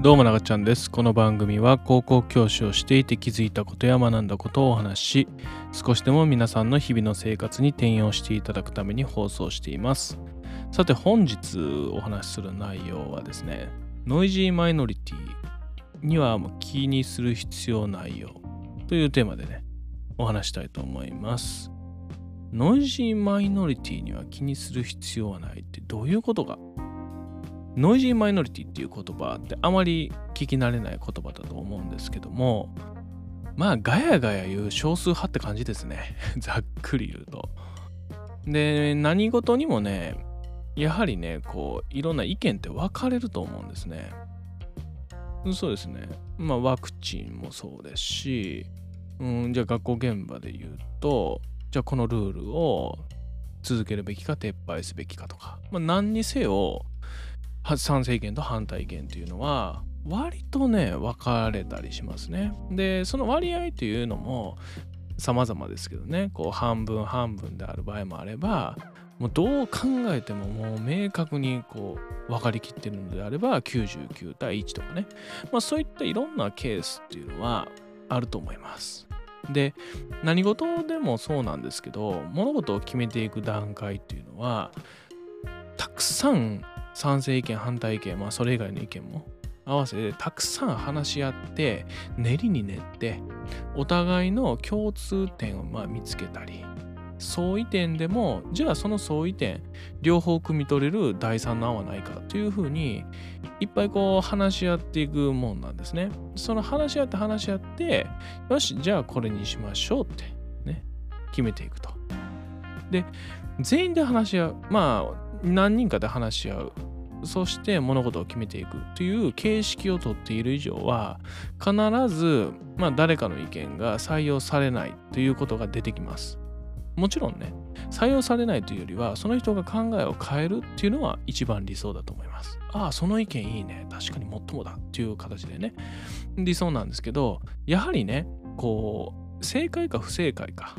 どうもながちゃんです。この番組は高校教師をしていて気づいたことや学んだことをお話し、少しでも皆さんの日々の生活に転用していただくために放送しています。さて本日お話しする内容はですね、ノイジーマイノリティにはもう気にする必要ないよというテーマでね、お話したいと思います。ノイジーマイノリティには気にする必要はないってどういうことかノイジーマイノリティっていう言葉ってあまり聞き慣れない言葉だと思うんですけどもまあガヤガヤ言う少数派って感じですね。ざっくり言うと。で何事にもねやはりねこういろんな意見って分かれると思うんですね。そうですね。まあワクチンもそうですし、うん、じゃあ学校現場で言うとじゃあこのルールを続けるべきか撤廃すべきかとか、まあ、何にせよ賛成意見と反対意見っていうのは割とね分かれたりしますね。でその割合っていうのも様々ですけどねこう半分半分である場合もあればもうどう考えてももう明確にこう分かりきってるのであれば99対1とかね、まあ、そういったいろんなケースっていうのはあると思います。で何事でもそうなんですけど物事を決めていく段階っていうのはたくさん賛成意見反対意見まあそれ以外の意見も合わせてたくさん話し合って練りに練ってお互いの共通点をまあ見つけたり相違点でもじゃあその相違点両方汲み取れる第三の案はないかというふうにいっぱいこう話し合っていくもんなんですね。その話し合って話し合ってよしじゃあこれにしましょうってね決めていくと。で全員で話し合うまあ何人かで話し合うそして物事を決めていくという形式をとっている以上は必ず、まあ、誰かの意見が採用されないということが出てきます。もちろんね採用されないというよりはその人が考えを変えるっていうのは一番理想だと思います。ああその意見いいね確かにもっともだっていう形でね理想なんですけどやはりねこう正解か不正解か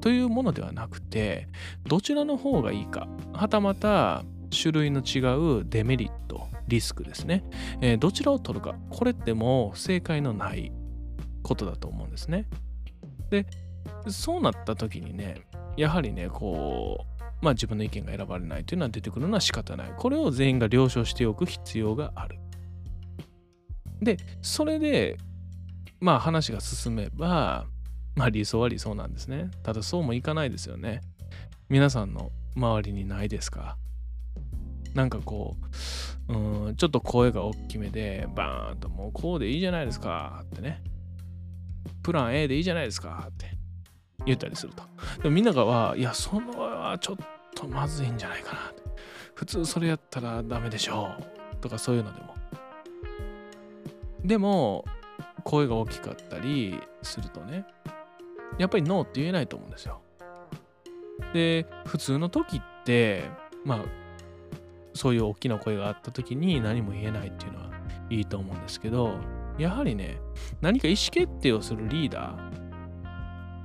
というものではなくてどちらの方がいいかはたまた種類の違うデメリットリスクですね、えーどちらを取るかこれってもう正解のないことだと思うんですね。でそうなった時にねやはりねこうまあ自分の意見が選ばれないというのは出てくるのは仕方ない。これを全員が了承しておく必要がある。でそれでまあ話が進めばまあ理想は理想なんですね。ただそうもいかないですよね。皆さんの周りにないですか？なんかこう、うん、ちょっと声が大きめで、バーンともうこうでいいじゃないですかってね。プラン A でいいじゃないですかって言ったりすると。でもみんながは、いや、そのはちょっとまずいんじゃないかなって。普通それやったらダメでしょうとかそういうのでも。でも、声が大きかったりするとね、やっぱりノーって言えないと思うんですよ。で、普通の時って、まあ、そういう大きな声があった時に何も言えないっていうのはいいと思うんですけどやはりね何か意思決定をするリーダー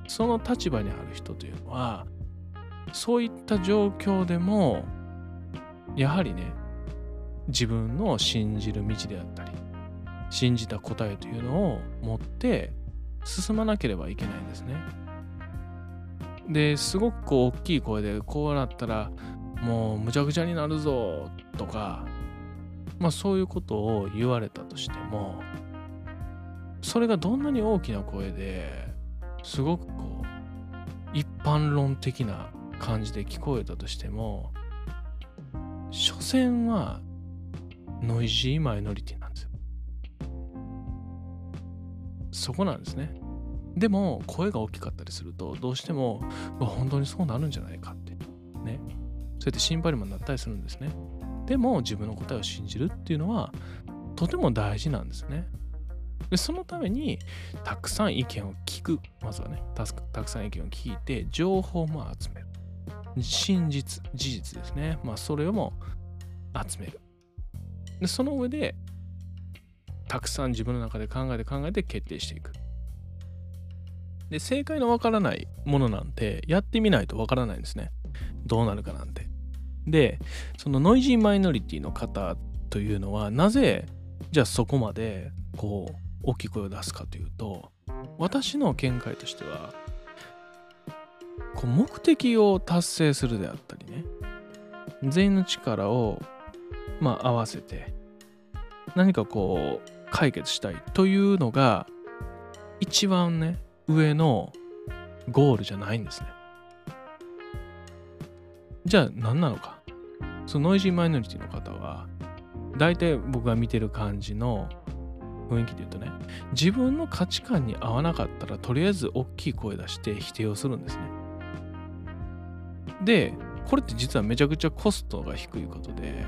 その立場にある人というのはそういった状況でもやはりね自分の信じる道であったり信じた答えというのを持って進まなければいけないんですね。ですごくこう大きい声でこうなったらもうむちゃくちゃになるぞとかまあそういうことを言われたとしてもそれがどんなに大きな声ですごくこう一般論的な感じで聞こえたとしても所詮はノイジーマイノリティなんですよ。そこなんですね。でも声が大きかったりするとどうしても本当にそうなるんじゃないかってね。そうやって心配にもなったりするんですね。でも自分の答えを信じるっていうのはとても大事なんですね。でそのためにたくさん意見を聞く。まずはねたくさん意見を聞いて情報も集める。真実、事実ですね。まあそれをも集める。でその上でたくさん自分の中で考えて考えて決定していく。で正解のわからないものなんてやってみないとわからないんですね。どうなるかなんて。で、そのノイジーマイノリティの方というのは、なぜじゃあそこまでこう大きい声を出すかというと私の見解としてはこう目的を達成するであったりね全員の力をまあ合わせて何かこう解決したいというのが一番ね上のゴールじゃないんですね。じゃあ何なのか。そのノイジーマイノリティの方は大体僕が見てる感じの雰囲気で言うとね自分の価値観に合わなかったらとりあえず大きい声出して否定をするんですね。でこれって実はめちゃくちゃコストが低いことで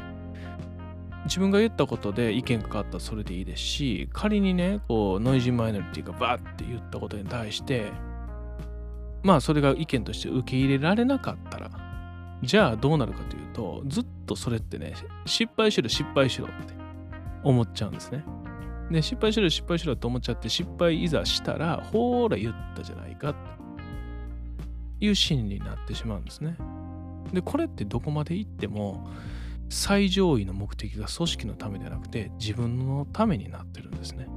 自分が言ったことで意見が変わったらそれでいいですし仮にねこうノイジーマイノリティがバーって言ったことに対してまあそれが意見として受け入れられなかったらじゃあどうなるかというとずっとそれってね失敗しろ失敗しろって思っちゃうんですねで失敗しろ失敗しろって思っちゃって失敗いざしたらほーら言ったじゃないかっていう心理になってしまうんですねでこれってどこまで行っても最上位の目的が組織のためではなくて自分のためになってるんですね。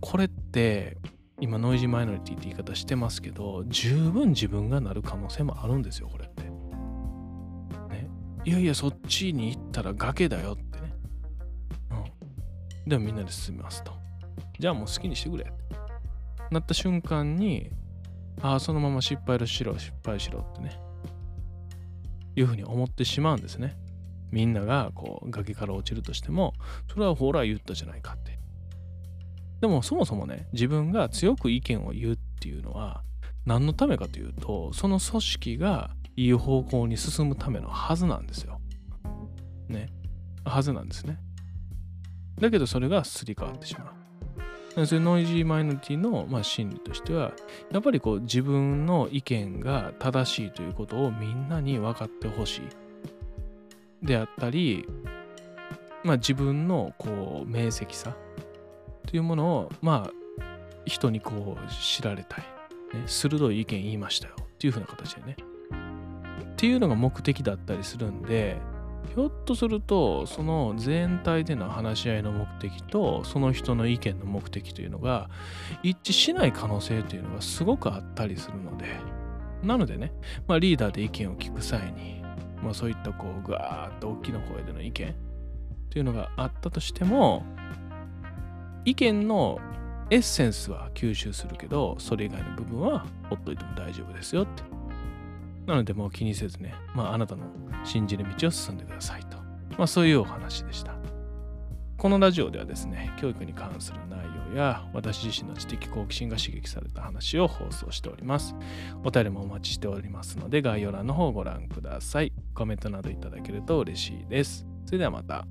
これって今ノイジーマイノリティって言い方してますけど十分自分がなる可能性もあるんですよこれって。いやいやそっちに行ったら崖だよってね。うん。でもみんなで進みますと。じゃあもう好きにしてくれなった瞬間にああそのまま失敗しろ失敗しろってねいうふうに思ってしまうんですね。みんながこう崖から落ちるとしてもそれはほら言ったじゃないかってでもそもそもね自分が強く意見を言うっていうのは何のためかというとその組織がいい方向に進むためのはずなんですよ。ね。はずなんですね。だけどそれがすり替わってしまう。そういうノイジーマイノリティの、まあ、心理としてはやっぱりこう自分の意見が正しいということをみんなに分かってほしい。であったり、まあ、自分のこう明晰さというものをまあ人にこう知られたい、ね、鋭い意見言いましたよ。っていう風な形でね。っていうのが目的だったりするんでひょっとするとその全体での話し合いの目的とその人の意見の目的というのが一致しない可能性というのがすごくあったりするのでなのでね、まあ、リーダーで意見を聞く際にまあ、そういったこうガーッと大きな声での意見っていうのがあったとしても意見のエッセンスは吸収するけどそれ以外の部分はほっといても大丈夫ですよって。なのでもう気にせずね、まあ、あなたの信じる道を進んでくださいと、まあ、そういうお話でしたこのラジオではですね教育に関する内容や私自身の知的好奇心が刺激された話を放送しておりますお便りもお待ちしておりますので概要欄の方をご覧くださいコメントなどいただけると嬉しいです。それではまた。